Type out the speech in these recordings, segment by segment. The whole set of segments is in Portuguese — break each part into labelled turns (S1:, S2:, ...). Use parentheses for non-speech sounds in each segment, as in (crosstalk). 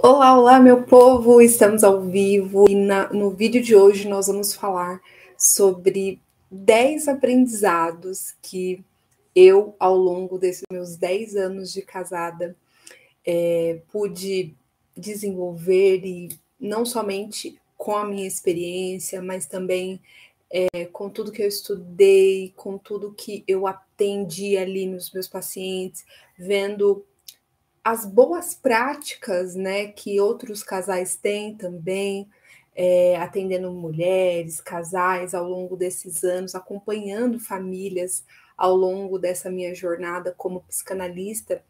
S1: Olá, olá, meu povo! Estamos ao vivo e na, no vídeo de hoje nós vamos falar sobre 10 aprendizados que eu, ao longo desses meus 10 anos de casada, é, pude desenvolver e não somente com a minha experiência, mas também é, com tudo que eu estudei, com tudo que eu atendi ali nos meus pacientes, vendo as boas práticas né, que outros casais têm também, é, atendendo mulheres, casais ao longo desses anos, acompanhando famílias ao longo dessa minha jornada como psicanalista,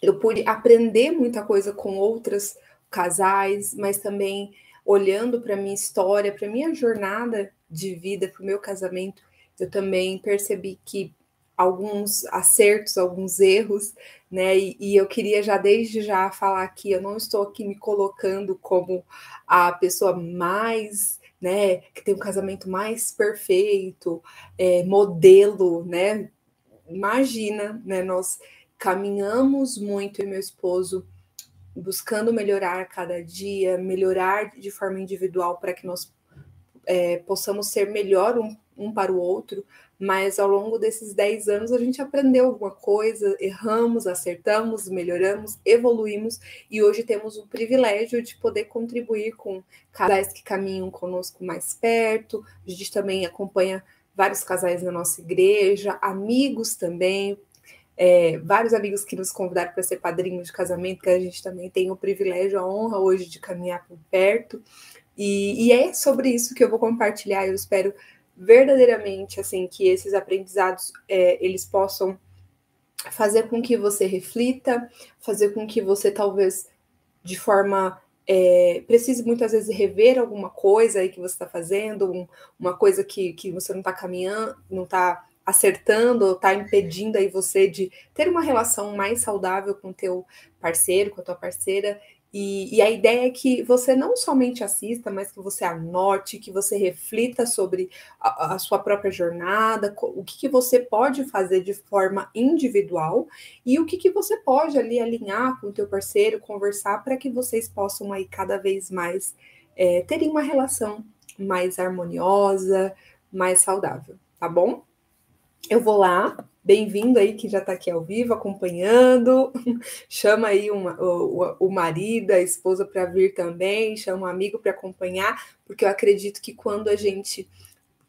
S1: eu pude aprender muita coisa com outros casais, mas também olhando para minha história, para minha jornada de vida, para o meu casamento, eu também percebi que alguns acertos, alguns erros, né? E, e, eu queria já desde já falar aqui, eu não estou aqui me colocando como a pessoa mais, né, que tem um casamento mais perfeito, é, modelo, né? Imagina, né? Nós caminhamos muito e meu esposo buscando melhorar cada dia, melhorar de forma individual para que nós é, possamos ser melhor um, um para o outro, mas ao longo desses 10 anos a gente aprendeu alguma coisa, erramos, acertamos, melhoramos, evoluímos e hoje temos o privilégio de poder contribuir com casais que caminham conosco mais perto. A gente também acompanha vários casais na nossa igreja, amigos também, é, vários amigos que nos convidaram para ser padrinho de casamento, que a gente também tem o privilégio, a honra hoje de caminhar por perto. E, e é sobre isso que eu vou compartilhar. Eu espero verdadeiramente assim que esses aprendizados é, eles possam fazer com que você reflita, fazer com que você talvez de forma é, precise muitas vezes rever alguma coisa aí que você está fazendo, um, uma coisa que, que você não está caminhando, não está acertando ou está impedindo aí você de ter uma relação mais saudável com o teu parceiro, com a tua parceira. E, e, a ideia é que você não somente assista, mas que você anote, que você reflita sobre a, a sua própria jornada, o que, que, você pode fazer de forma individual e o que, que você pode ali alinhar com o teu parceiro, conversar para que vocês possam aí cada vez mais é, terem uma relação mais harmoniosa, mais saudável, tá bom? Eu vou lá Bem-vindo aí que já está aqui ao vivo acompanhando. (laughs) Chama aí uma, o, o marido, a esposa para vir também, chama um amigo para acompanhar, porque eu acredito que quando a gente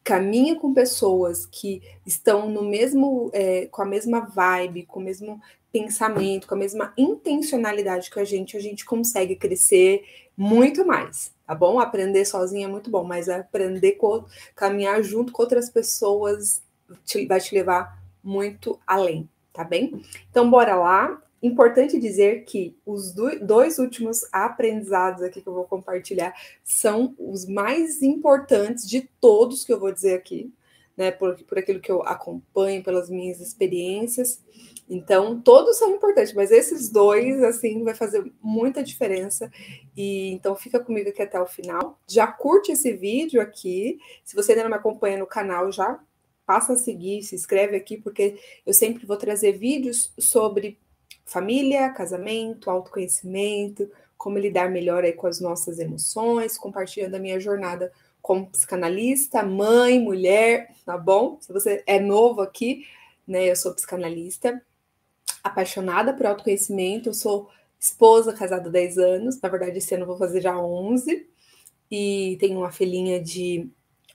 S1: caminha com pessoas que estão no mesmo, é, com a mesma vibe, com o mesmo pensamento, com a mesma intencionalidade que a gente, a gente consegue crescer muito mais, tá bom? Aprender sozinho é muito bom, mas aprender caminhar junto com outras pessoas te, vai te levar muito além, tá bem? Então, bora lá. Importante dizer que os dois últimos aprendizados aqui que eu vou compartilhar são os mais importantes de todos que eu vou dizer aqui, né? Por, por aquilo que eu acompanho, pelas minhas experiências. Então, todos são importantes, mas esses dois, assim, vai fazer muita diferença. E então, fica comigo aqui até o final. Já curte esse vídeo aqui. Se você ainda não me acompanha no canal, já passa a seguir, se inscreve aqui, porque eu sempre vou trazer vídeos sobre família, casamento, autoconhecimento, como lidar melhor aí com as nossas emoções, compartilhando a minha jornada como psicanalista, mãe, mulher, tá bom? Se você é novo aqui, né, eu sou psicanalista, apaixonada por autoconhecimento, eu sou esposa, casada há 10 anos, na verdade esse ano eu vou fazer já 11, e tenho uma filhinha de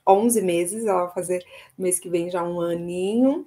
S1: 11 meses, ela vai fazer mês que vem já um aninho.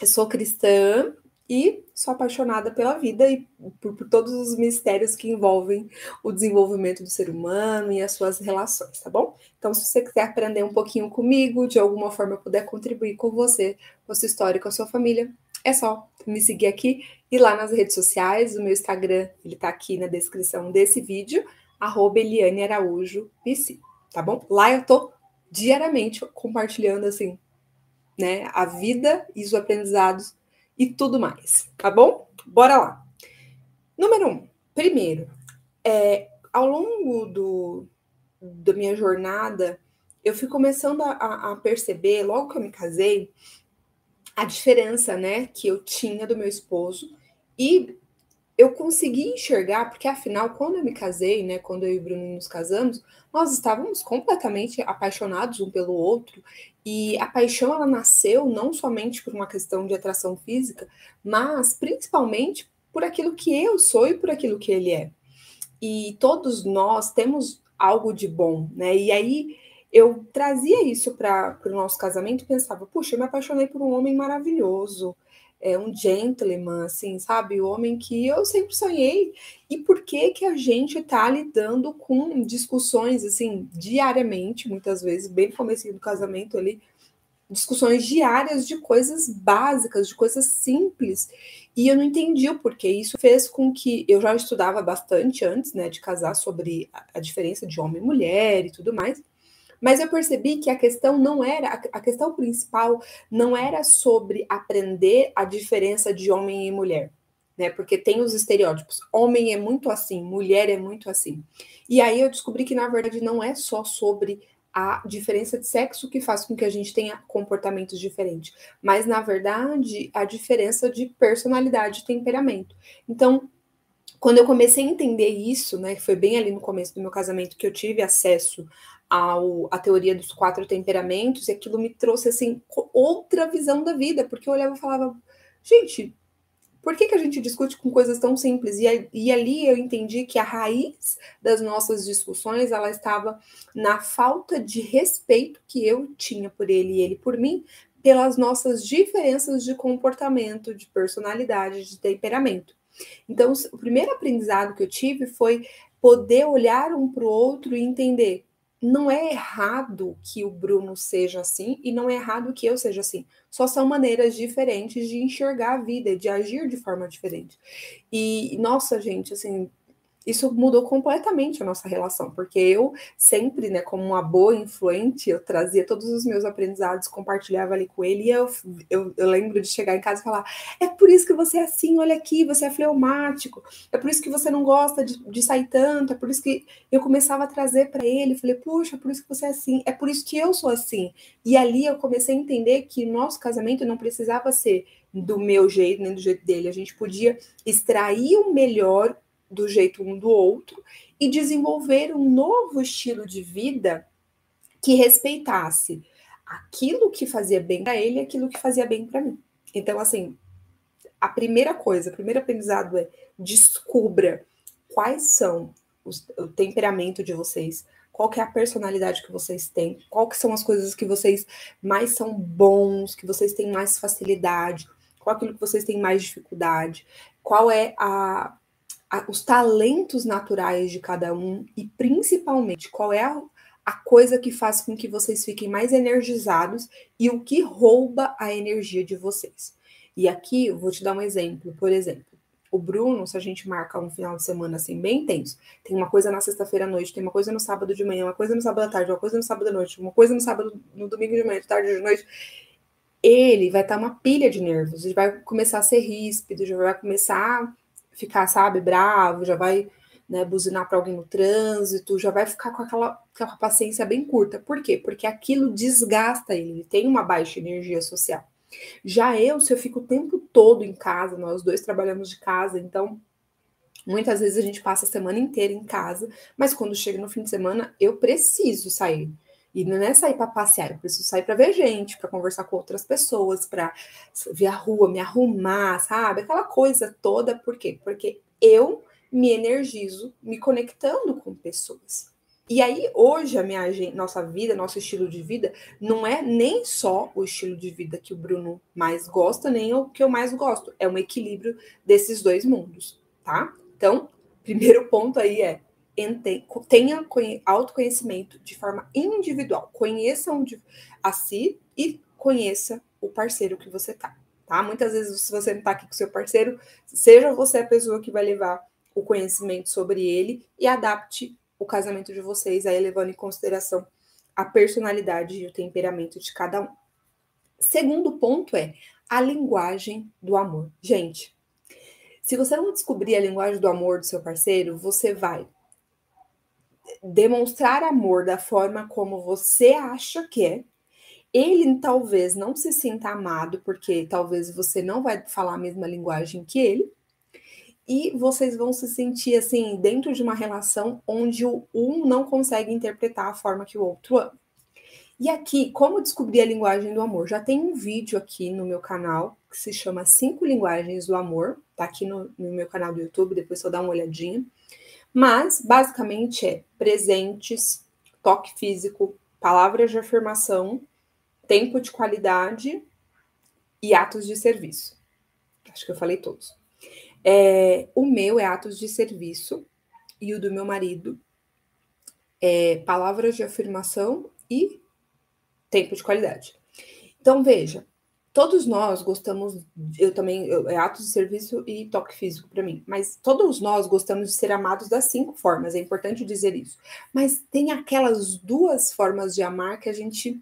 S1: Eu sou cristã e sou apaixonada pela vida e por, por, todos os mistérios que envolvem o desenvolvimento do ser humano e as suas relações, tá bom? Então, se você quiser aprender um pouquinho comigo, de alguma forma eu puder contribuir com você, com a sua história, com a sua família, é só me seguir aqui e lá nas redes sociais, o meu Instagram, ele tá aqui na descrição desse vídeo, arroba Eliane Araújo PC, tá bom? Lá eu tô diariamente compartilhando assim, né, a vida e os aprendizados e tudo mais, tá bom? Bora lá. Número um, primeiro, é, ao longo do, da minha jornada, eu fui começando a, a perceber, logo que eu me casei, a diferença, né, que eu tinha do meu esposo e eu consegui enxergar, porque afinal, quando eu me casei, né, quando eu e o Bruno nos casamos, nós estávamos completamente apaixonados um pelo outro, e a paixão ela nasceu não somente por uma questão de atração física, mas principalmente por aquilo que eu sou e por aquilo que ele é. E todos nós temos algo de bom, né? E aí eu trazia isso para o nosso casamento e pensava, puxa, eu me apaixonei por um homem maravilhoso, é um gentleman, assim, sabe? O homem que eu sempre sonhei. E por que que a gente está lidando com discussões, assim, diariamente, muitas vezes, bem no começo do casamento ali, discussões diárias de coisas básicas, de coisas simples. E eu não entendi o porquê. Isso fez com que eu já estudava bastante antes, né, de casar sobre a diferença de homem e mulher e tudo mais. Mas eu percebi que a questão não era, a questão principal não era sobre aprender a diferença de homem e mulher, né? Porque tem os estereótipos. Homem é muito assim, mulher é muito assim. E aí eu descobri que na verdade não é só sobre a diferença de sexo que faz com que a gente tenha comportamentos diferentes, mas na verdade a diferença de personalidade e temperamento. Então, quando eu comecei a entender isso, né, foi bem ali no começo do meu casamento que eu tive acesso ao, a teoria dos quatro temperamentos, e aquilo me trouxe assim outra visão da vida, porque eu olhava e falava, gente, por que, que a gente discute com coisas tão simples? E, e ali eu entendi que a raiz das nossas discussões ela estava na falta de respeito que eu tinha por ele e ele por mim, pelas nossas diferenças de comportamento, de personalidade, de temperamento. Então, o primeiro aprendizado que eu tive foi poder olhar um para o outro e entender não é errado que o Bruno seja assim e não é errado que eu seja assim. Só são maneiras diferentes de enxergar a vida, de agir de forma diferente. E, nossa, gente, assim, isso mudou completamente a nossa relação, porque eu sempre, né, como uma boa influente, eu trazia todos os meus aprendizados, compartilhava ali com ele, e eu, eu, eu, lembro de chegar em casa e falar: é por isso que você é assim, olha aqui, você é fleumático, é por isso que você não gosta de, de sair tanto, é por isso que eu começava a trazer para ele, falei: puxa, é por isso que você é assim, é por isso que eu sou assim. E ali eu comecei a entender que nosso casamento não precisava ser do meu jeito, nem do jeito dele, a gente podia extrair o melhor do jeito um do outro e desenvolver um novo estilo de vida que respeitasse aquilo que fazia bem para ele e aquilo que fazia bem para mim. Então, assim, a primeira coisa, o primeiro aprendizado é descubra quais são os, o temperamento de vocês, qual é a personalidade que vocês têm, qual que são as coisas que vocês mais são bons, que vocês têm mais facilidade, qual aquilo que vocês têm mais dificuldade, qual é a os talentos naturais de cada um e principalmente qual é a, coisa que faz com que vocês fiquem mais energizados e o que rouba a energia de vocês. E aqui eu vou te dar um exemplo. Por exemplo, o Bruno, se a gente marca um final de semana assim bem intenso, tem uma coisa na sexta-feira à noite, tem uma coisa no sábado de manhã, uma coisa no sábado à tarde, uma coisa no sábado à noite, uma coisa no sábado, no domingo de manhã, de tarde, de noite. Ele vai estar uma pilha de nervos, ele vai começar a ser ríspido, já vai começar ficar, sabe, bravo, já vai né, buzinar para alguém no trânsito, já vai ficar com aquela, aquela paciência bem curta. Por quê? Porque aquilo desgasta ele, ele tem uma baixa energia social. Já eu, se eu fico o tempo todo em casa, nós dois trabalhamos de casa, então muitas vezes a gente passa a semana inteira em casa, mas quando chega no fim de semana, eu preciso sair. E não é sair para passear, eu preciso sair para ver gente, para conversar com outras pessoas, para ver a rua, me arrumar, sabe? Aquela coisa toda. Por quê? Porque eu me energizo me conectando com pessoas. E aí, hoje, a minha nossa vida, nosso estilo de vida, não é nem só o estilo de vida que o Bruno mais gosta, nem o que eu mais gosto. É um equilíbrio desses dois mundos, tá? Então, primeiro ponto aí é tenha autoconhecimento de forma individual. Conheça a si e conheça o parceiro que você tá, tá? Muitas vezes, se você não tá aqui com seu parceiro, seja você a pessoa que vai levar o conhecimento sobre ele e adapte o casamento de vocês aí levando em consideração a personalidade e o temperamento de cada um. Segundo ponto é a linguagem do amor. Gente, se você não descobrir a linguagem do amor do seu parceiro, você vai demonstrar amor da forma como você acha que é. Ele talvez não se sinta amado, porque talvez você não vai falar a mesma linguagem que ele. e vocês vão se sentir assim dentro de uma relação onde o um não consegue interpretar a forma que o outro ama. E aqui, como descobrir a linguagem do amor? Já tem um vídeo aqui no meu canal que se chama Cinco Linguagens do Amor, tá aqui no, no meu canal do YouTube, depois só dá uma olhadinha. Mas, basicamente, é presentes, toque físico, palavras de afirmação, tempo de qualidade e atos de serviço. Acho que eu falei todos. É, o meu é atos de serviço e o do meu marido é palavras de afirmação e tempo de qualidade. Então, veja, todos nós gostamos, eu também, eu, é atos de serviço e toque físico para mim, mas todos nós gostamos de ser amados das cinco formas, é importante dizer isso. Mas tem aquelas duas formas de amar que a gente,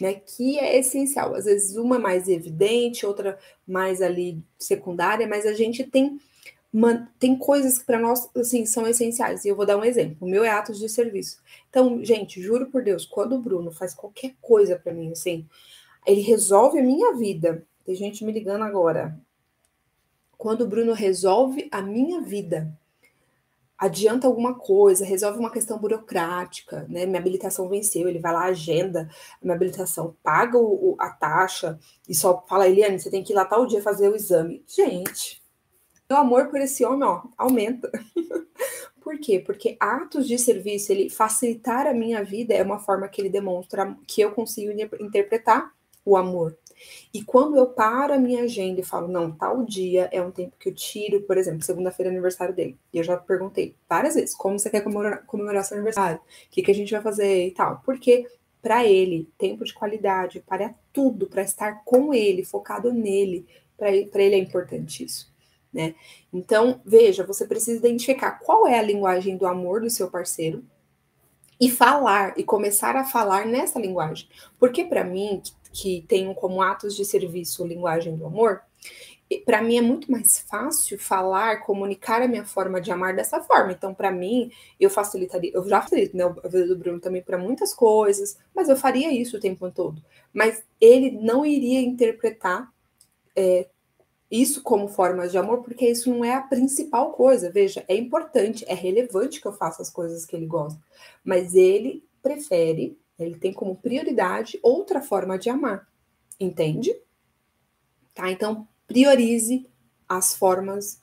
S1: né, que é essencial. Às vezes uma mais evidente, outra mais ali secundária, mas a gente tem uma, tem coisas que para nós assim são essenciais. E eu vou dar um exemplo. O meu é atos de serviço. Então, gente, juro por Deus, quando o Bruno faz qualquer coisa para mim assim, ele resolve a minha vida. Tem gente me ligando agora. Quando o Bruno resolve a minha vida, adianta alguma coisa, resolve uma questão burocrática, né? Minha habilitação venceu, ele vai lá, agenda a minha habilitação, paga o, a taxa e só fala, Eliane, você tem que ir lá tal dia fazer o exame. Gente, meu amor por esse homem, ó, aumenta. (laughs) por quê? Porque atos de serviço, ele facilitar a minha vida é uma forma que ele demonstra que eu consigo interpretar o amor. E quando eu paro a minha agenda e falo, não, tal dia é um tempo que eu tiro, por exemplo, segunda-feira é aniversário dele. E eu já perguntei várias vezes, como você quer comemorar, comemorar seu aniversário? O que, que a gente vai fazer e tal? Porque para ele, tempo de qualidade, para tudo, para estar com ele, focado nele, para ele é importante isso. Né? Então, veja, você precisa identificar qual é a linguagem do amor do seu parceiro, e falar e começar a falar nessa linguagem. Porque para mim, que tenho como atos de serviço linguagem do amor, para mim é muito mais fácil falar, comunicar a minha forma de amar dessa forma. Então, para mim, eu facilitaria, eu já facilito né, a vida do Bruno também para muitas coisas, mas eu faria isso o tempo todo. Mas ele não iria interpretar é, isso como formas de amor, porque isso não é a principal coisa. Veja, é importante, é relevante que eu faça as coisas que ele gosta, mas ele prefere ele tem como prioridade outra forma de amar. Entende? Tá? Então, priorize as formas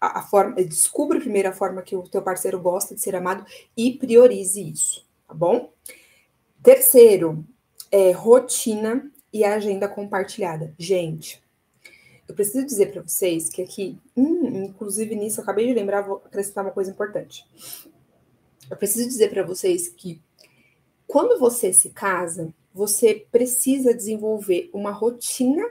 S1: a, a forma, descubra a forma que o teu parceiro gosta de ser amado e priorize isso, tá bom? Terceiro, é rotina e agenda compartilhada. Gente, eu preciso dizer para vocês que aqui, hum, inclusive nisso, eu acabei de lembrar, vou acrescentar uma coisa importante. Eu preciso dizer para vocês que quando você se casa, você precisa desenvolver uma rotina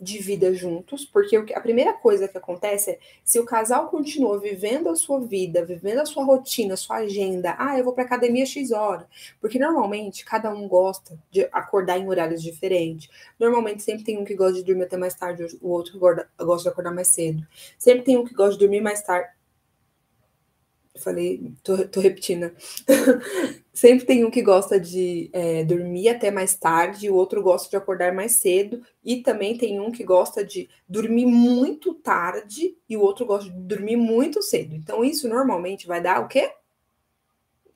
S1: de vida juntos, porque a primeira coisa que acontece é se o casal continua vivendo a sua vida, vivendo a sua rotina, a sua agenda, ah, eu vou para academia X hora, porque normalmente cada um gosta de acordar em horários diferentes. Normalmente sempre tem um que gosta de dormir até mais tarde, o outro gosta de acordar mais cedo. Sempre tem um que gosta de dormir mais tarde, falei, tô, tô repetindo. (laughs) Sempre tem um que gosta de é, dormir até mais tarde, o outro gosta de acordar mais cedo, e também tem um que gosta de dormir muito tarde e o outro gosta de dormir muito cedo. Então, isso normalmente vai dar o quê?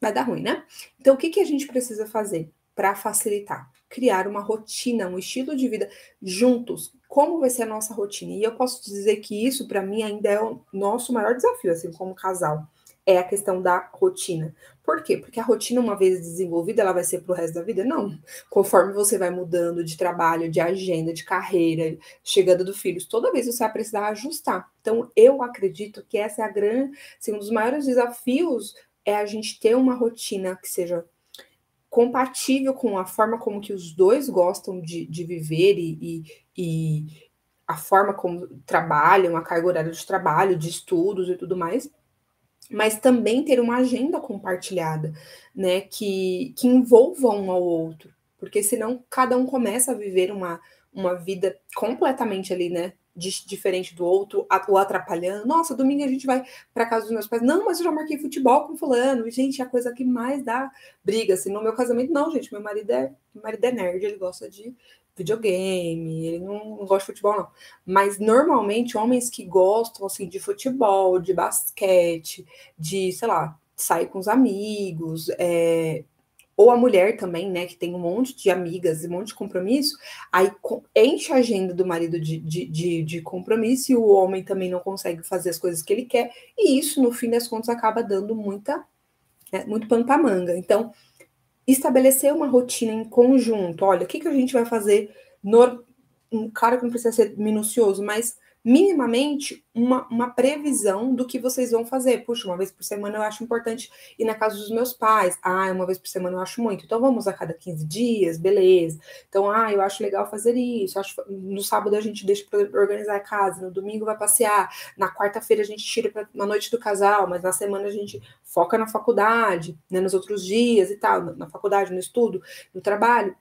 S1: Vai dar ruim, né? Então, o que, que a gente precisa fazer para facilitar? Criar uma rotina, um estilo de vida juntos. Como vai ser a nossa rotina? E eu posso dizer que isso, para mim, ainda é o nosso maior desafio, assim, como casal é a questão da rotina. Por quê? Porque a rotina, uma vez desenvolvida, ela vai ser para o resto da vida? Não. Conforme você vai mudando de trabalho, de agenda, de carreira, chegada do filho, toda vez você vai precisar ajustar. Então, eu acredito que essa é a grande, assim, um dos maiores desafios é a gente ter uma rotina que seja compatível com a forma como que os dois gostam de, de viver e, e, e a forma como trabalham, a carga horária de trabalho, de estudos e tudo mais, mas também ter uma agenda compartilhada, né, que, que envolva um ao outro, porque senão cada um começa a viver uma, uma vida completamente ali, né, diferente do outro, ou atrapalhando. Nossa, domingo a gente vai para casa dos meus pais. Não, mas eu já marquei futebol com fulano. Gente, é a coisa que mais dá briga. Assim, no meu casamento, não, gente. Meu marido é, meu marido é nerd, ele gosta de, videogame, ele não, não, gosta de futebol, não. Mas normalmente homens que gostam assim de futebol, de basquete, de, sei lá, sair com os amigos, é, ou a mulher também, né, que tem um monte de amigas e um monte de compromisso, aí enche a agenda do marido de, de, de, de, compromisso e o homem também não consegue fazer as coisas que ele quer, e isso, no fim das contas, acaba dando muita, né, muito pano para manga. Então, estabelecer uma rotina em conjunto, olha, o que, que a gente vai fazer, no, claro que não precisa ser minucioso, mas minimamente uma, uma previsão do que vocês vão fazer. Puxa, uma vez por semana eu acho importante ir na casa dos meus pais. Ah, uma vez por semana eu acho muito. Então vamos a cada 15 dias, beleza. Então, ah, eu acho legal fazer isso. Acho, no sábado a gente deixa para organizar a casa, no domingo vai passear, na quarta-feira a gente tira para uma noite do casal, mas na semana a gente foca na faculdade, né, nos outros dias e tal, na faculdade, no estudo, no trabalho.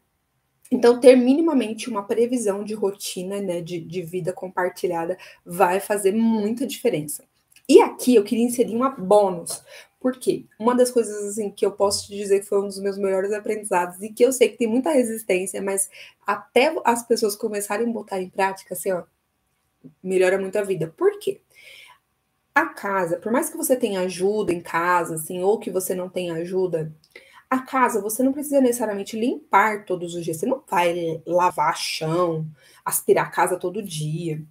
S1: Então, ter minimamente uma previsão de rotina, né, de, de vida compartilhada, vai fazer muita diferença. E aqui eu queria inserir uma bônus, porque uma das coisas assim que eu posso te dizer que foi um dos meus melhores aprendizados e que eu sei que tem muita resistência, mas até as pessoas começarem a botar em prática, assim, ó, melhora muito a vida. Por quê? A casa, por mais que você tenha ajuda em casa, assim, ou que você não tenha ajuda, a casa, você não precisa necessariamente limpar todos os dias. Você não vai lavar chão, aspirar a casa todo dia.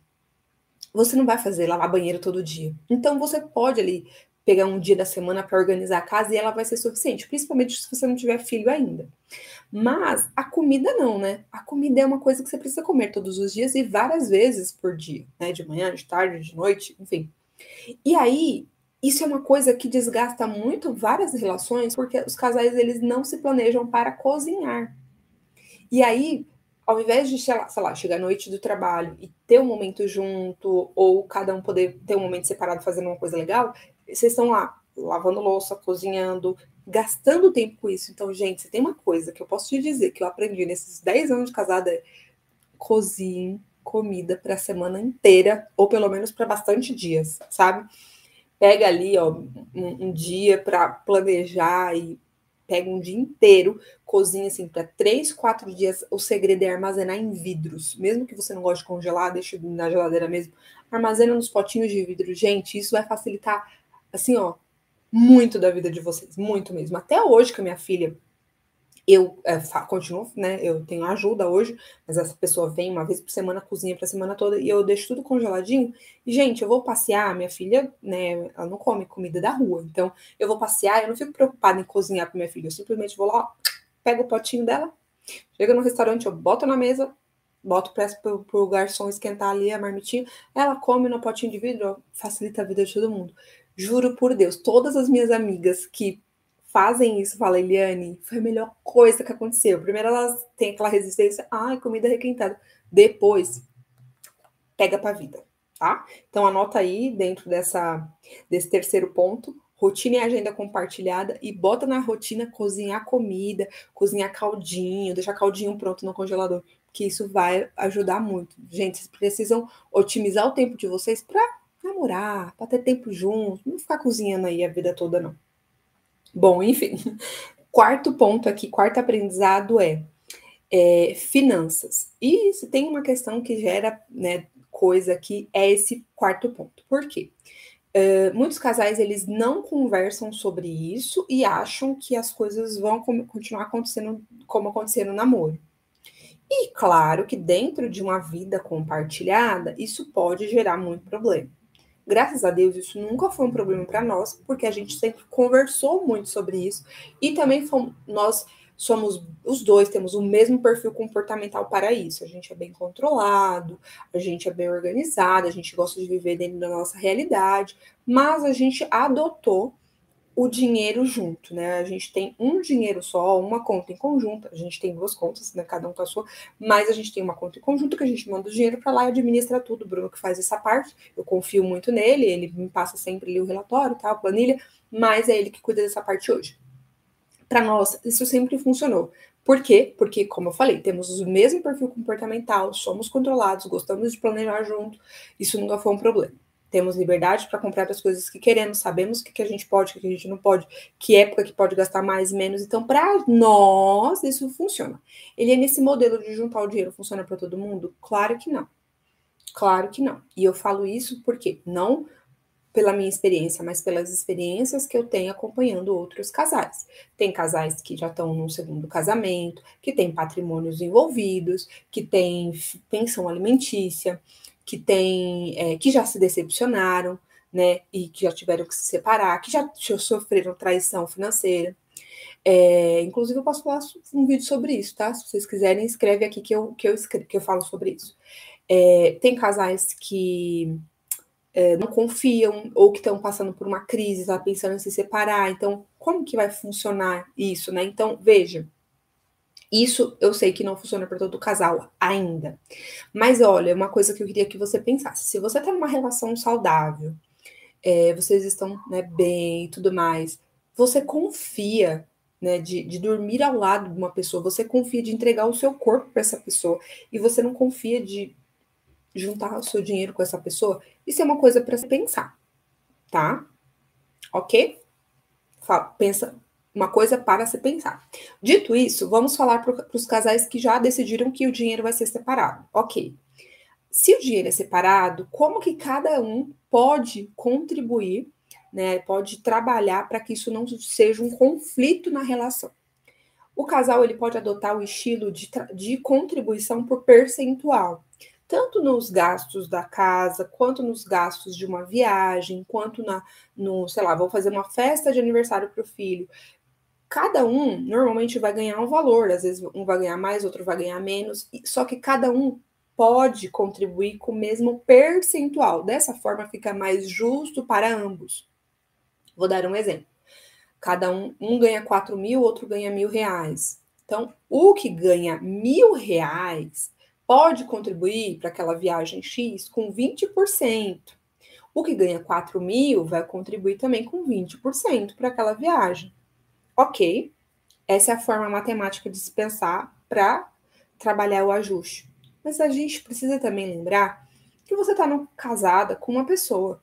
S1: Você não vai fazer lavar banheiro todo dia. Então você pode ali pegar um dia da semana para organizar a casa e ela vai ser suficiente, principalmente se você não tiver filho ainda. Mas a comida não, né? A comida é uma coisa que você precisa comer todos os dias e várias vezes por dia, né? De manhã, de tarde, de noite, enfim. E aí, isso é uma coisa que desgasta muito várias relações, porque os casais eles não se planejam para cozinhar. E aí, ao invés de, sei lá, sei lá, chegar à noite do trabalho e ter um momento junto, ou cada um poder ter um momento separado fazendo uma coisa legal, vocês estão lá lavando louça, cozinhando, gastando tempo com isso. Então, gente, se tem uma coisa que eu posso te dizer que eu aprendi nesses 10 anos de casada é cozinhe comida para a semana inteira, ou pelo menos para bastante dias, sabe? Pega ali ó, um, um dia para planejar e pega um dia inteiro, cozinha assim para três, quatro dias. O segredo é armazenar em vidros, mesmo que você não goste de congelar, deixa na geladeira mesmo. Armazena nos potinhos de vidro, gente. Isso vai facilitar assim, ó, muito da vida de vocês, muito mesmo. Até hoje que a minha filha eu é, continuo, né? Eu tenho ajuda hoje, mas essa pessoa vem uma vez por semana, cozinha para a semana toda e eu deixo tudo congeladinho. E, gente, eu vou passear, minha filha, né? Ela não come comida da rua, então eu vou passear, eu não fico preocupada em cozinhar para minha filha, eu simplesmente vou lá, pego o potinho dela, chega no restaurante, eu boto na mesa, boto para o garçom esquentar ali a marmitinha, ela come no potinho de vidro, facilita a vida de todo mundo. Juro por Deus, todas as minhas amigas que fazem isso, fala Eliane, foi a melhor coisa que aconteceu. Primeiro elas têm aquela resistência, ai, comida requentada. Depois, pega para a vida, tá? Então anota aí dentro dessa desse terceiro ponto, rotina e agenda compartilhada e bota na rotina cozinhar comida, cozinhar caldinho, deixar caldinho pronto no congelador, que isso vai ajudar muito. Gente, vocês precisam otimizar o tempo de vocês para namorar, para ter tempo junto, não ficar cozinhando aí a vida toda não. Bom, enfim. (laughs) Quarto ponto aqui, quarto aprendizado é, é finanças. E se tem uma questão que gera né, coisa aqui, é esse quarto ponto. Por quê? Uh, muitos casais eles não conversam sobre isso e acham que as coisas vão continuar acontecendo como aconteceram no namoro. E claro que dentro de uma vida compartilhada, isso pode gerar muito problema. Graças a Deus, isso nunca foi um problema para nós, porque a gente sempre conversou muito sobre isso e também fomos, nós somos os dois temos o mesmo perfil comportamental para isso. A gente é bem controlado, a gente é bem organizado, a gente gosta de viver dentro da nossa realidade, mas a gente adotou o dinheiro junto, né? A gente tem um dinheiro só, uma conta em conjunto. A gente tem duas contas, né? Cada um com a sua, mas a gente tem uma conta em conjunto que a gente manda o dinheiro para lá e administra tudo. O Bruno que faz essa parte, eu confio muito nele, ele me passa sempre ali o relatório, tal, a planilha, mas é ele que cuida dessa parte hoje. Para nós, isso sempre funcionou. Por quê? Porque, como eu falei, temos o mesmo perfil comportamental, somos controlados, gostamos de planejar junto, isso nunca foi um problema. Temos liberdade para comprar as coisas que queremos, sabemos o que, que a gente pode, o que a gente não pode, que época que pode gastar mais, menos. Então, para nós, isso funciona. Ele é nesse modelo de juntar o dinheiro, funciona para todo mundo? Claro que não. Claro que não. E eu falo isso porque não pela minha experiência, mas pelas experiências que eu tenho acompanhando outros casais. Tem casais que já estão no segundo casamento, que têm patrimônios envolvidos, que têm pensão alimentícia, que tem, é, que já se decepcionaram, né, e que já tiveram que se separar, que já sofreram traição financeira. É, inclusive, eu posso falar um vídeo sobre isso, tá? Se vocês quiserem, escreve aqui que eu, que eu, escrevo, que eu falo sobre isso. É, tem casais que é, não confiam ou que estão passando por uma crise, tá pensando em se separar. Então, como que vai funcionar isso, né? Então, veja, isso eu sei que não funciona para todo casal ainda. Mas olha, uma coisa que eu queria que você pensasse: se você está numa relação saudável, é, vocês estão né, bem e tudo mais, você confia né, de, de dormir ao lado de uma pessoa, você confia de entregar o seu corpo para essa pessoa e você não confia de juntar o seu dinheiro com essa pessoa, isso é uma coisa para se pensar, tá? Ok? Fala, pensa, uma coisa para se pensar. Dito isso, vamos falar para os casais que já decidiram que o dinheiro vai ser separado. Ok. Se o dinheiro é separado, como que cada um pode contribuir, né? Pode trabalhar para que isso não seja um conflito na relação. O casal ele pode adotar o estilo de, de contribuição por percentual tanto nos gastos da casa, quanto nos gastos de uma viagem, quanto na, no, sei lá, vou fazer uma festa de aniversário para o filho cada um normalmente vai ganhar um valor, às vezes um vai ganhar mais, outro vai ganhar menos, só que cada um pode contribuir com o mesmo percentual. Dessa forma fica mais justo para ambos. Vou dar um exemplo. Cada um, um ganha 4 mil, outro ganha mil reais. Então, o que ganha mil reais pode contribuir para aquela viagem X com 20%. O que ganha 4 mil vai contribuir também com 20% para aquela viagem. Ok, essa é a forma matemática de se pensar para trabalhar o ajuste. Mas a gente precisa também lembrar que você está casada com uma pessoa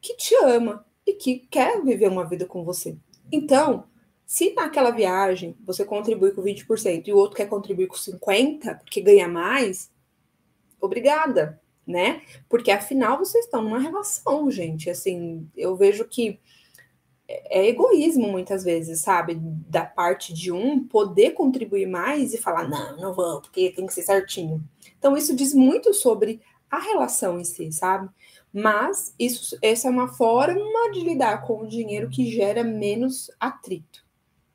S1: que te ama e que quer viver uma vida com você. Então, se naquela viagem você contribui com 20% e o outro quer contribuir com 50% porque ganha mais, obrigada, né? Porque afinal vocês estão numa relação, gente. Assim, eu vejo que é egoísmo muitas vezes, sabe? Da parte de um poder contribuir mais e falar, não, não vou, porque tem que ser certinho. Então, isso diz muito sobre a relação em si, sabe? Mas isso, essa é uma forma de lidar com o dinheiro que gera menos atrito,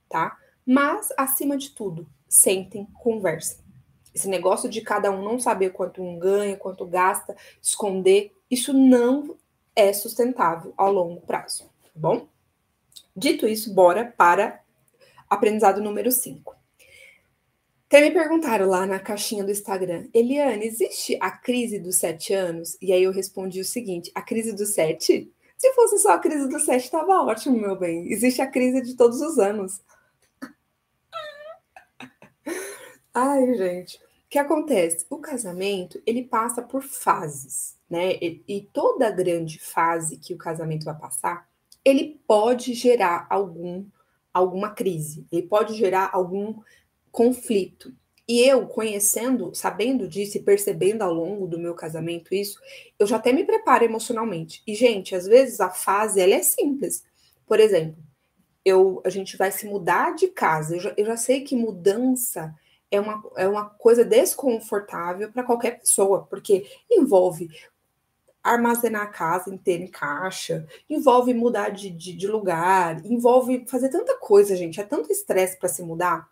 S1: tá? Mas, acima de tudo, sentem, conversem. Esse negócio de cada um não saber quanto um ganha, quanto gasta, esconder, isso não é sustentável ao longo prazo, tá bom? Dito isso, bora para aprendizado número 5. Até me perguntaram lá na caixinha do Instagram, Eliane, existe a crise dos sete anos? E aí eu respondi o seguinte: a crise dos sete? Se fosse só a crise dos sete, estava ótimo, meu bem. Existe a crise de todos os anos. (laughs) Ai, gente. O que acontece? O casamento, ele passa por fases, né? E, toda grande fase que o casamento vai passar, ele pode gerar algum, alguma crise, ele pode gerar algum conflito. E eu, conhecendo, sabendo disso e percebendo ao longo do meu casamento isso, eu já até me preparo emocionalmente. E, gente, às vezes a fase ela é simples. Por exemplo, eu, a gente vai se mudar de casa. Eu já, eu já sei que mudança é uma, é uma coisa desconfortável para qualquer pessoa, porque envolve armazenar a casa inteira em caixa, envolve mudar de, de, de lugar, envolve fazer tanta coisa, gente. É tanto estresse para se mudar.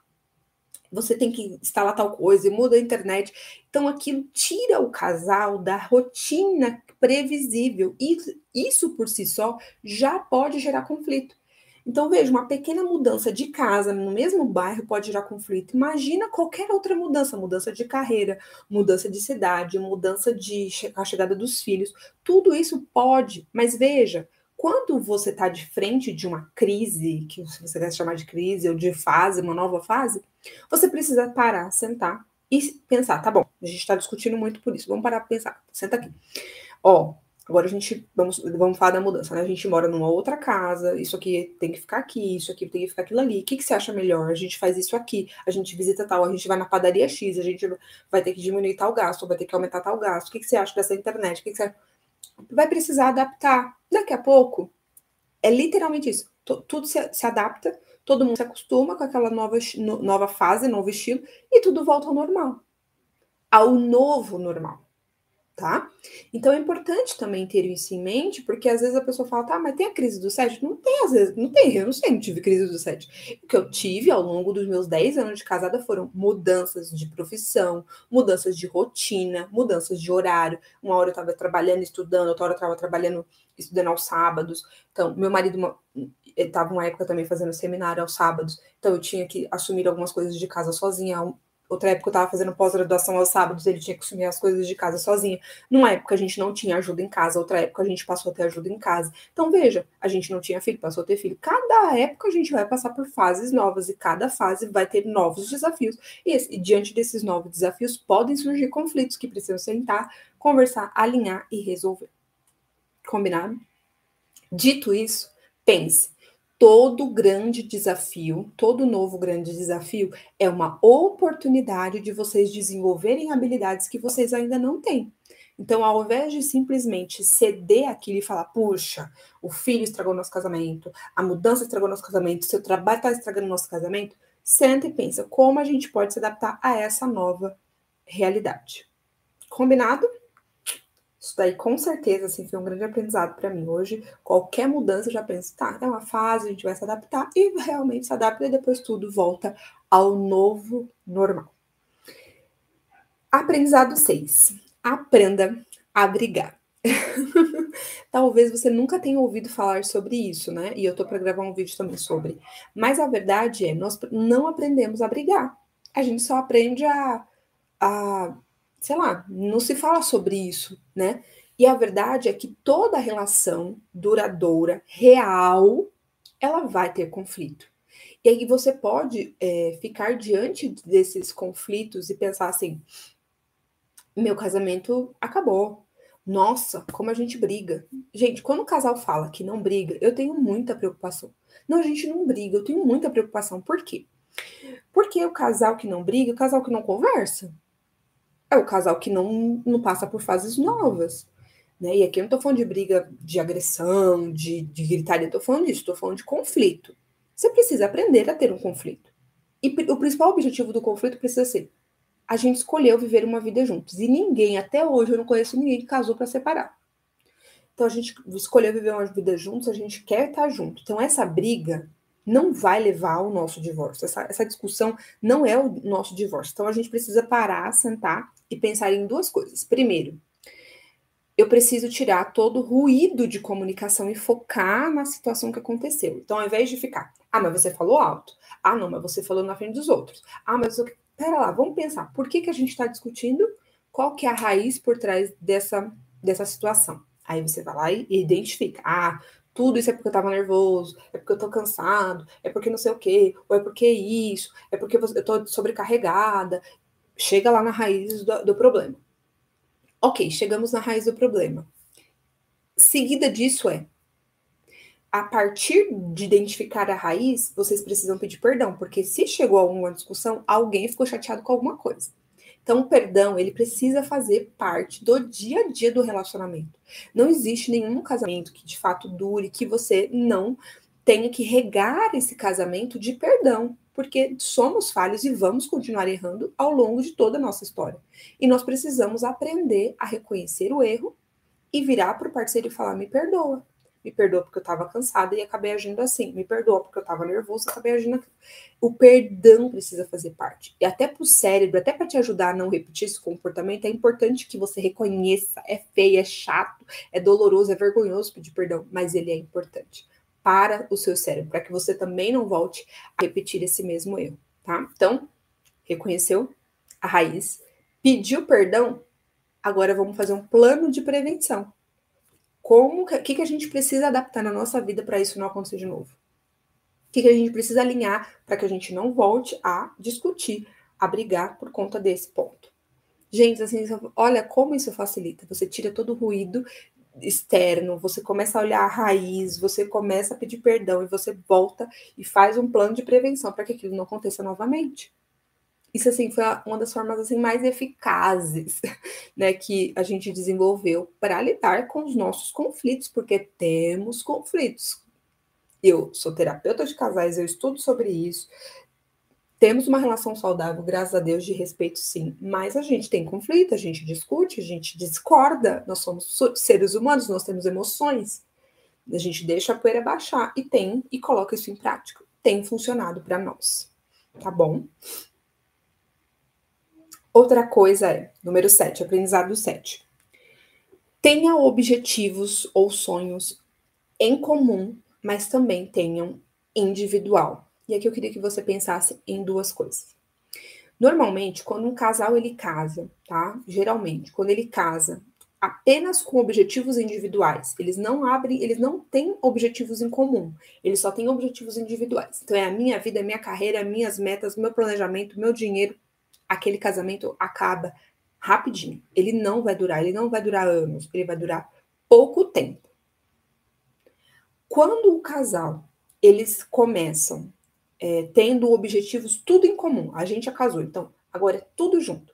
S1: Você tem que instalar tal coisa e muda a internet. Então, aquilo tira o casal da rotina previsível. E isso por si só já pode gerar conflito. Então, veja, uma pequena mudança de casa no mesmo bairro pode gerar conflito. Imagina qualquer outra mudança, mudança de carreira, mudança de cidade, mudança de a chegada dos filhos. Tudo isso pode, mas veja, quando você está de frente de uma crise, que você quer chamar de crise, ou de fase, uma nova fase, você precisa parar, sentar e pensar, tá bom, a gente está discutindo muito por isso, vamos parar para pensar. Senta aqui. Ó, Agora a gente vamos, vamos falar da mudança, né? A gente mora numa outra casa, isso aqui tem que ficar aqui, isso aqui tem que ficar aquilo ali. O que, que você acha melhor? A gente faz isso aqui, a gente visita tal, a gente vai na padaria X, a gente vai ter que diminuir tal gasto, vai ter que aumentar tal gasto. O que, que você acha dessa internet? O que, que você vai precisar adaptar? Daqui a pouco, é literalmente isso. Tudo se, se adapta, todo mundo se acostuma com aquela nova, nova fase, novo estilo, e tudo volta ao normal. Ao novo normal tá? Então é importante também ter isso em mente, porque às vezes a pessoa fala, tá, mas tem a crise do sete? Não tem, às vezes, não tem, eu não sei, não tive crise do sete. O que eu tive ao longo dos meus 10 anos de casada foram mudanças de profissão, mudanças de rotina, mudanças de horário. Uma hora eu estava trabalhando, estudando, outra hora eu estava trabalhando, estudando aos sábados. Então, meu marido uma, estava uma época também fazendo seminário aos sábados, então eu tinha que assumir algumas coisas de casa sozinha, Outra época eu estava fazendo pós-graduação aos sábados, ele tinha que assumir as coisas de casa sozinho. Numa época a gente não tinha ajuda em casa, outra época a gente passou a ter ajuda em casa. Então veja, a gente não tinha filho, passou a ter filho. Cada época a gente vai passar por fases novas e cada fase vai ter novos desafios. E, esse, e diante desses novos desafios podem surgir conflitos que precisam sentar, conversar, alinhar e resolver. Combinado? Dito isso, pense todo grande desafio, todo novo grande desafio é uma oportunidade de vocês desenvolverem habilidades que vocês ainda não têm. Então, ao invés de simplesmente ceder aquilo e falar, puxa, o filho estragou nosso casamento, a mudança estragou nosso casamento, seu trabalho está estragando nosso casamento, senta e pensa como a gente pode se adaptar a essa nova realidade. Combinado? Isso daí, com certeza, assim, foi um grande aprendizado para mim. Hoje, qualquer mudança, eu já penso, tá, é uma fase, a gente vai se adaptar, e realmente se adapta, e depois tudo volta ao novo normal. Aprendizado 6. Aprenda a brigar. (laughs) Talvez você nunca tenha ouvido falar sobre isso, né? E eu tô para gravar um vídeo também sobre. Mas a verdade é, nós não aprendemos a brigar. A gente só aprende a, a sei lá, não se fala sobre isso, né? E a verdade é que toda relação duradoura, real, ela vai ter conflito. E aí você pode é, ficar diante desses conflitos e pensar assim: meu casamento acabou. Nossa, como a gente briga. Gente, quando o casal fala que não briga, eu tenho muita preocupação. Não, a gente não briga, eu tenho muita preocupação. Por quê? Porque o casal que não briga, o casal que não conversa é o casal que não, não passa por fases novas. Né? E aqui eu não estou falando de briga de agressão, de, de gritaria, estou falando disso, estou falando de conflito. Você precisa aprender a ter um conflito. E o principal objetivo do conflito precisa ser: a gente escolheu viver uma vida juntos. E ninguém, até hoje, eu não conheço ninguém que casou para separar. Então a gente escolheu viver uma vida juntos, a gente quer estar junto. Então essa briga não vai levar ao nosso divórcio. Essa, essa discussão não é o nosso divórcio. Então a gente precisa parar, sentar e pensar em duas coisas. Primeiro, eu preciso tirar todo o ruído de comunicação e focar na situação que aconteceu. Então, ao invés de ficar, ah, mas você falou alto. Ah, não, mas você falou na frente dos outros. Ah, mas eu... pera lá, vamos pensar. Por que, que a gente está discutindo? Qual que é a raiz por trás dessa, dessa situação? Aí você vai lá e identifica. Ah, tudo isso é porque eu estava nervoso, é porque eu estou cansado, é porque não sei o quê, ou é porque isso, é porque eu estou sobrecarregada, chega lá na raiz do, do problema. Ok, chegamos na raiz do problema. Seguida disso é, a partir de identificar a raiz, vocês precisam pedir perdão, porque se chegou a alguma discussão, alguém ficou chateado com alguma coisa. Então, o perdão, ele precisa fazer parte do dia a dia do relacionamento. Não existe nenhum casamento que de fato dure, que você não tenha que regar esse casamento de perdão porque somos falhos e vamos continuar errando ao longo de toda a nossa história. E nós precisamos aprender a reconhecer o erro e virar para o parceiro e falar: me perdoa. Me perdoa porque eu estava cansada e acabei agindo assim. Me perdoa porque eu estava nervoso e acabei agindo. O perdão precisa fazer parte. E até para o cérebro, até para te ajudar a não repetir esse comportamento, é importante que você reconheça. É feio, é chato, é doloroso, é vergonhoso pedir perdão, mas ele é importante para o seu cérebro, para que você também não volte a repetir esse mesmo erro, tá? Então, reconheceu a raiz, pediu perdão, agora vamos fazer um plano de prevenção. Como que, que, que a gente precisa adaptar na nossa vida para isso não acontecer de novo? O que, que a gente precisa alinhar para que a gente não volte a discutir, a brigar por conta desse ponto? Gente, assim, olha como isso facilita. Você tira todo o ruído externo, você começa a olhar a raiz, você começa a pedir perdão e você volta e faz um plano de prevenção para que aquilo não aconteça novamente. Isso assim foi uma das formas assim mais eficazes, (laughs) né, que a gente desenvolveu para lidar com os nossos conflitos, porque temos conflitos. Eu sou terapeuta de casais, eu estudo sobre isso. Temos uma relação saudável, graças a Deus, de respeito, sim. Mas a gente tem conflito, a gente discute, a gente discorda. Nós somos seres humanos, nós temos emoções. A gente deixa a poeira baixar e tem e coloca isso em prática. Tem funcionado para nós. Tá bom? Outra coisa é, número 7, aprendizado 7. Tenha objetivos ou sonhos em comum, mas também tenham individual. E aqui eu queria que você pensasse em duas coisas. Normalmente, quando um casal ele casa, tá? Geralmente, quando ele casa apenas com objetivos individuais, eles não abrem, eles não têm objetivos em comum, eles só têm objetivos individuais. Então é a minha vida, a minha carreira, minhas metas, meu planejamento, meu dinheiro. Aquele casamento acaba rapidinho. Ele não vai durar, ele não vai durar anos, ele vai durar pouco tempo. Quando o casal eles começam é, tendo objetivos tudo em comum. A gente já casou, então agora é tudo junto.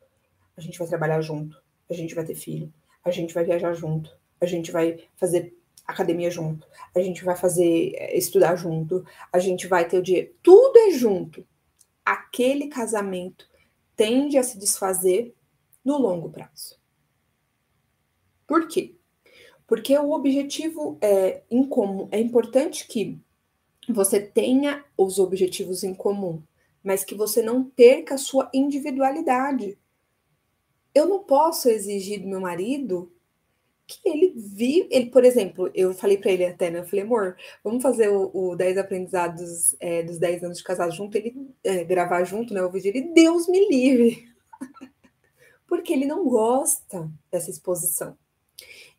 S1: A gente vai trabalhar junto, a gente vai ter filho, a gente vai viajar junto, a gente vai fazer academia junto, a gente vai fazer é, estudar junto, a gente vai ter o dia. Tudo é junto. Aquele casamento tende a se desfazer no longo prazo. Por quê? Porque o objetivo é em comum. É importante que você tenha os objetivos em comum, mas que você não perca a sua individualidade. Eu não posso exigir do meu marido que ele vive. Ele, por exemplo, eu falei para ele até, né? Eu falei, amor, vamos fazer o, o 10 aprendizados é, dos 10 anos de casado junto, ele é, gravar junto, né? O vídeo, ele, Deus me livre. (laughs) Porque ele não gosta dessa exposição.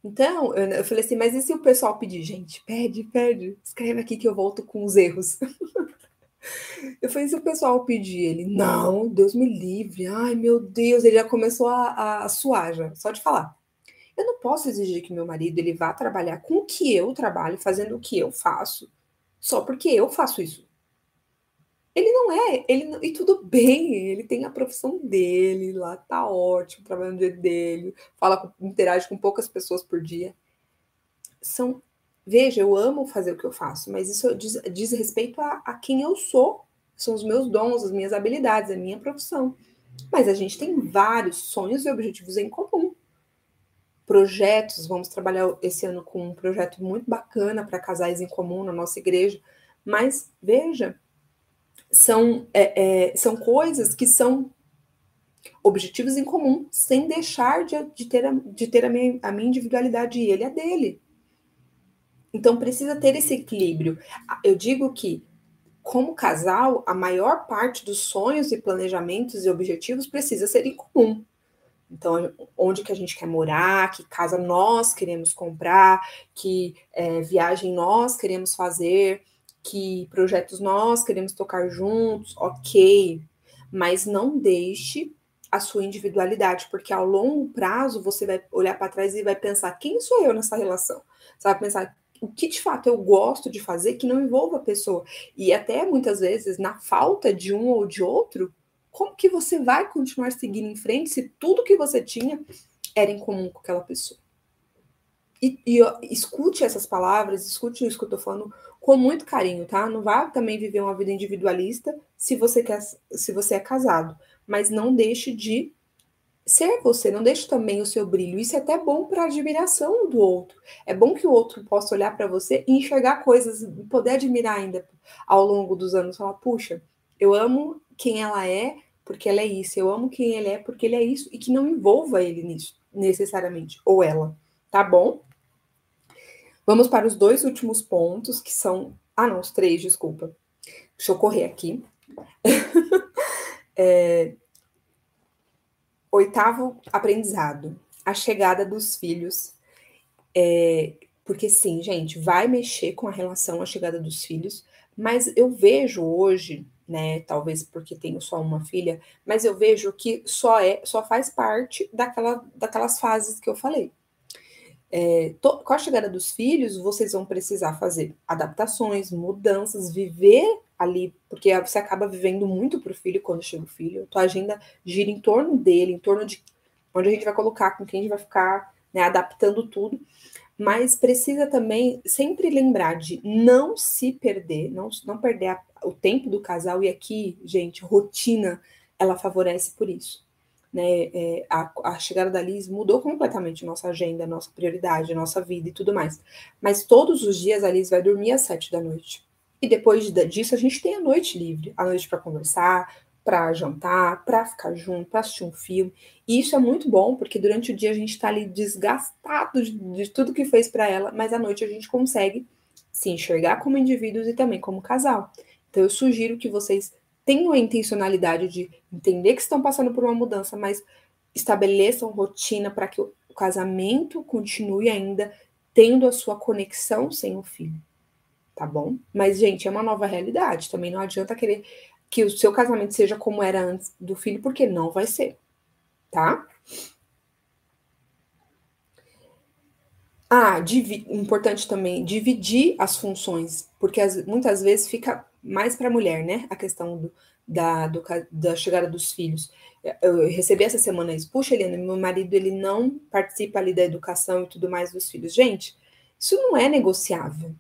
S1: Então, eu, eu falei assim, mas e se o pessoal pedir? Gente, pede, pede, escreve aqui que eu volto com os erros. (laughs) eu falei, se o pessoal pedir, ele, não, Deus me livre, ai meu Deus, ele já começou a, a suar já, só de falar. Eu não posso exigir que meu marido ele vá trabalhar com o que eu trabalho, fazendo o que eu faço, só porque eu faço isso. Ele não é, ele não, e tudo bem, ele tem a profissão dele lá, tá ótimo, trabalhando dia dele, fala, interage com poucas pessoas por dia. São, veja, eu amo fazer o que eu faço, mas isso diz, diz respeito a, a quem eu sou, são os meus dons, as minhas habilidades, a minha profissão. Mas a gente tem vários sonhos e objetivos em comum. Projetos, vamos trabalhar esse ano com um projeto muito bacana para casais em comum na nossa igreja. Mas veja, são, é, é, são coisas que são objetivos em comum, sem deixar de, de ter, a, de ter a, minha, a minha individualidade e ele a dele. Então precisa ter esse equilíbrio. Eu digo que, como casal, a maior parte dos sonhos e planejamentos e objetivos precisa ser em comum. Então, onde que a gente quer morar, que casa nós queremos comprar, que é, viagem nós queremos fazer, que projetos nós queremos tocar juntos, ok, mas não deixe a sua individualidade, porque ao longo prazo você vai olhar para trás e vai pensar quem sou eu nessa relação. Você vai pensar o que de fato eu gosto de fazer que não envolva a pessoa. E até muitas vezes, na falta de um ou de outro, como que você vai continuar seguindo em frente se tudo que você tinha era em comum com aquela pessoa? E, e escute essas palavras, escute isso que eu tô falando com muito carinho, tá? Não vá também viver uma vida individualista se você quer, se você é casado, mas não deixe de ser você, não deixe também o seu brilho. Isso é até bom para admiração do outro. É bom que o outro possa olhar para você e enxergar coisas, poder admirar ainda ao longo dos anos, falar, puxa, eu amo quem ela é porque ela é isso, eu amo quem ele é porque ele é isso e que não envolva ele nisso necessariamente ou ela, tá bom? Vamos para os dois últimos pontos, que são. Ah, não, os três, desculpa. Deixa eu correr aqui. (laughs) é... Oitavo aprendizado: a chegada dos filhos. É... Porque, sim, gente, vai mexer com a relação, a chegada dos filhos, mas eu vejo hoje, né, talvez porque tenho só uma filha, mas eu vejo que só é, só faz parte daquela, daquelas fases que eu falei. É, to, com a chegada dos filhos, vocês vão precisar fazer adaptações, mudanças, viver ali, porque você acaba vivendo muito para o filho quando chega o filho. Tua agenda gira em torno dele, em torno de onde a gente vai colocar, com quem a gente vai ficar, né, adaptando tudo. Mas precisa também sempre lembrar de não se perder, não, não perder a, o tempo do casal. E aqui, gente, rotina, ela favorece por isso. Né, é, a, a, chegada da Liz mudou completamente nossa agenda, nossa prioridade, nossa vida e tudo mais. Mas todos os dias a Liz vai dormir às sete da noite. E depois disso a gente tem a noite livre, a noite para conversar, para jantar, para ficar junto, para assistir um filme. E isso é muito bom, porque durante o dia a gente está ali desgastado de, de, tudo que fez para ela, mas à noite a gente consegue se enxergar como indivíduos e também como casal. Então eu sugiro que vocês tenham a intencionalidade de entender que estão passando por uma mudança, mas estabeleçam rotina para que o casamento continue ainda tendo a sua conexão sem o filho. Tá bom? Mas, gente, é uma nova realidade. Também não adianta querer que o seu casamento seja como era antes do filho, porque não vai ser, tá? Ah, importante também dividir as funções, porque as, muitas vezes fica mais para a mulher, né? A questão do, da, do, da chegada dos filhos. Eu recebi essa semana isso, puxa, Helena, meu marido ele não participa ali da educação e tudo mais dos filhos. Gente, isso não é negociável.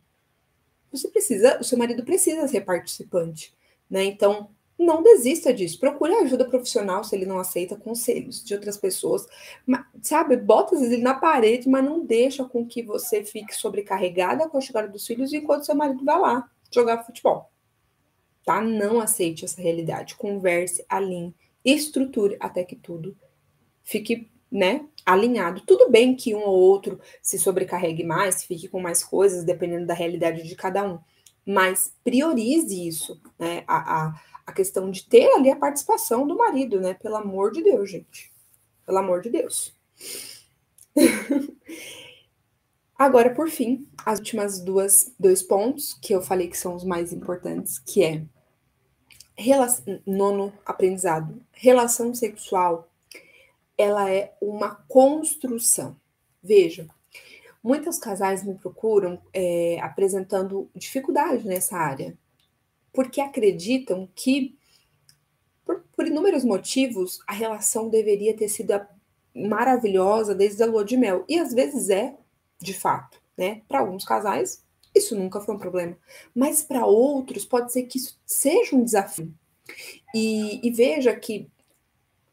S1: Você precisa, o seu marido precisa ser participante né? Então, não desista disso. Procure ajuda profissional se ele não aceita conselhos de outras pessoas. Mas, sabe, bota ele na parede, mas não deixa com que você fique sobrecarregada com a chegada dos filhos enquanto seu marido vai lá jogar futebol. Tá? Não aceite essa realidade. Converse, alinhe, estruture até que tudo fique, né, alinhado. Tudo bem que um ou outro se sobrecarregue mais, fique com mais coisas, dependendo da realidade de cada um mas priorize isso, né? A, a, a questão de ter ali a participação do marido, né? Pelo amor de Deus, gente. Pelo amor de Deus. (laughs) Agora, por fim, as últimas duas dois pontos que eu falei que são os mais importantes, que é nono aprendizado, relação sexual, ela é uma construção. Veja, Muitos casais me procuram é, apresentando dificuldade nessa área, porque acreditam que, por, por inúmeros motivos, a relação deveria ter sido maravilhosa desde a lua de mel. E às vezes é, de fato, né? Para alguns casais, isso nunca foi um problema. Mas para outros, pode ser que isso seja um desafio. E, e veja que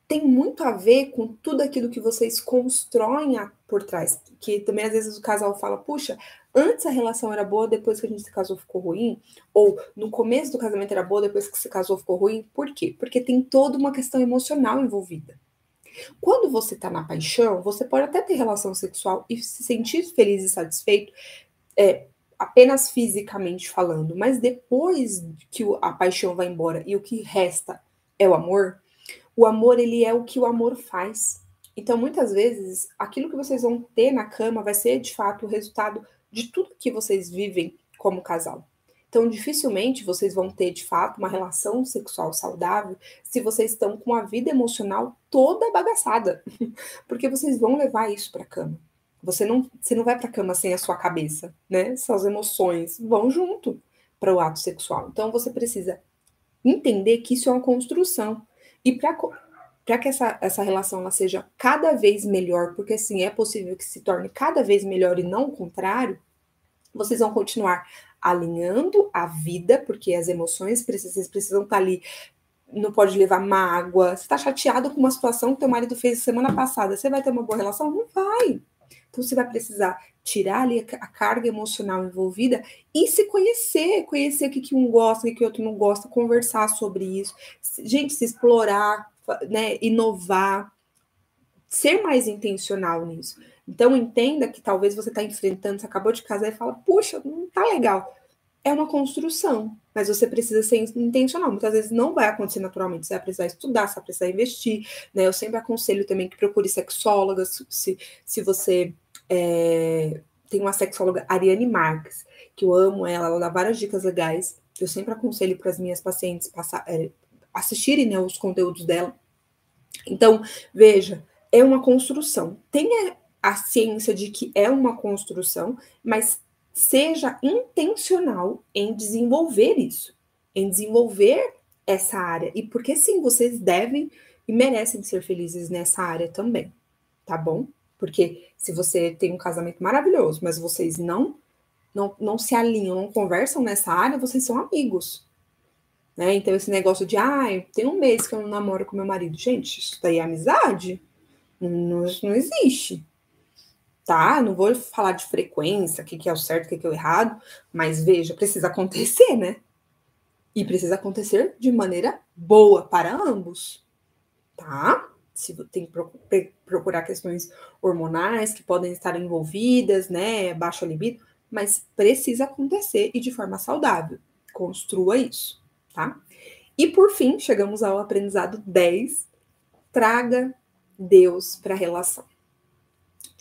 S1: tem muito a ver com tudo aquilo que vocês constroem por trás. Que também às vezes o casal fala, puxa, antes a relação era boa, depois que a gente se casou ficou ruim, ou no começo do casamento era boa, depois que se casou ficou ruim. Por quê? Porque tem toda uma questão emocional envolvida. Quando você tá na paixão, você pode até ter relação sexual e se sentir feliz e satisfeito, é, apenas fisicamente falando, mas depois que a paixão vai embora e o que resta é o amor, o amor, ele é o que o amor faz. Então, muitas vezes, aquilo que vocês vão ter na cama vai ser, de fato, o resultado de tudo que vocês vivem como casal. Então, dificilmente vocês vão ter, de fato, uma relação sexual saudável se vocês estão com a vida emocional toda bagaçada. (laughs) Porque vocês vão levar isso para a cama. Você não, você não vai para a cama sem a sua cabeça, né? Suas emoções vão junto para o ato sexual. Então, você precisa entender que isso é uma construção. E para que essa, essa relação ela seja cada vez melhor, porque assim é possível que se torne cada vez melhor e não o contrário, vocês vão continuar alinhando a vida, porque as emoções precisam, vocês precisam estar tá ali. Não pode levar mágoa. Você está chateado com uma situação que teu marido fez semana passada. Você vai ter uma boa relação? Não vai. Então você vai precisar tirar ali a carga emocional envolvida e se conhecer, conhecer o que, que um gosta, o que, que outro não gosta, conversar sobre isso, gente, se explorar, né, inovar, ser mais intencional nisso. Então entenda que talvez você está enfrentando, você acabou de casar e fala, puxa, não tá legal. É uma construção, mas você precisa ser intencional. Muitas vezes não vai acontecer naturalmente. Você vai precisar estudar, você vai precisar investir. Né? Eu sempre aconselho também que procure sexólogas, se, se você é, tem uma sexóloga, Ariane Marques, que eu amo ela, ela dá várias dicas legais. Eu sempre aconselho para as minhas pacientes passar, é, assistirem né, os conteúdos dela. Então, veja, é uma construção. Tenha a ciência de que é uma construção, mas seja intencional em desenvolver isso, em desenvolver essa área. E porque sim, vocês devem e merecem ser felizes nessa área também, tá bom? Porque se você tem um casamento maravilhoso, mas vocês não não, não se alinham, não conversam nessa área, vocês são amigos. Né? Então, esse negócio de, ah, tem um mês que eu não namoro com meu marido. Gente, isso daí é amizade? Não, não existe. Tá? Não vou falar de frequência, o que, que é o certo, o que, que é o errado, mas veja, precisa acontecer, né? E precisa acontecer de maneira boa para ambos. Tá? Se tem que procurar questões hormonais que podem estar envolvidas, né? Baixa libido, mas precisa acontecer e de forma saudável. Construa isso, tá? E por fim, chegamos ao aprendizado 10. Traga Deus para a relação.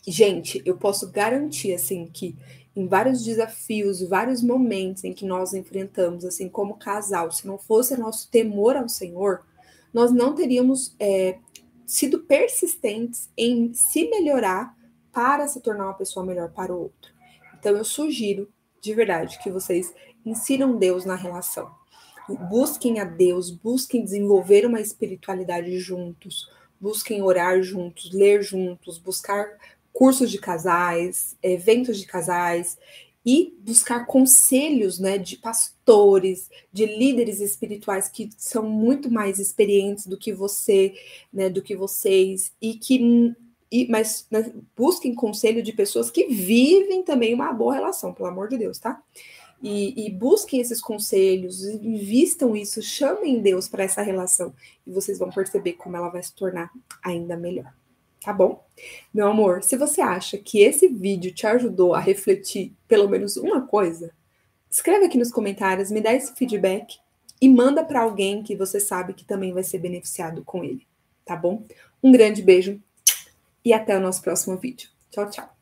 S1: Gente, eu posso garantir assim que em vários desafios, vários momentos em que nós enfrentamos, assim como casal, se não fosse nosso temor ao Senhor, nós não teríamos é, sido persistentes em se melhorar para se tornar uma pessoa melhor para o outro. Então eu sugiro, de verdade, que vocês insiram Deus na relação. Busquem a Deus, busquem desenvolver uma espiritualidade juntos, busquem orar juntos, ler juntos, buscar cursos de casais, eventos de casais e buscar conselhos, né, de pastores, de líderes espirituais que são muito mais experientes do que você, né, do que vocês e que e, mas né, busquem conselho de pessoas que vivem também uma boa relação, pelo amor de Deus, tá? E, e busquem esses conselhos, invistam isso, chamem Deus para essa relação e vocês vão perceber como ela vai se tornar ainda melhor tá bom? Meu amor, se você acha que esse vídeo te ajudou a refletir pelo menos uma coisa, escreve aqui nos comentários, me dá esse feedback e manda para alguém que você sabe que também vai ser beneficiado com ele, tá bom? Um grande beijo e até o nosso próximo vídeo. Tchau, tchau.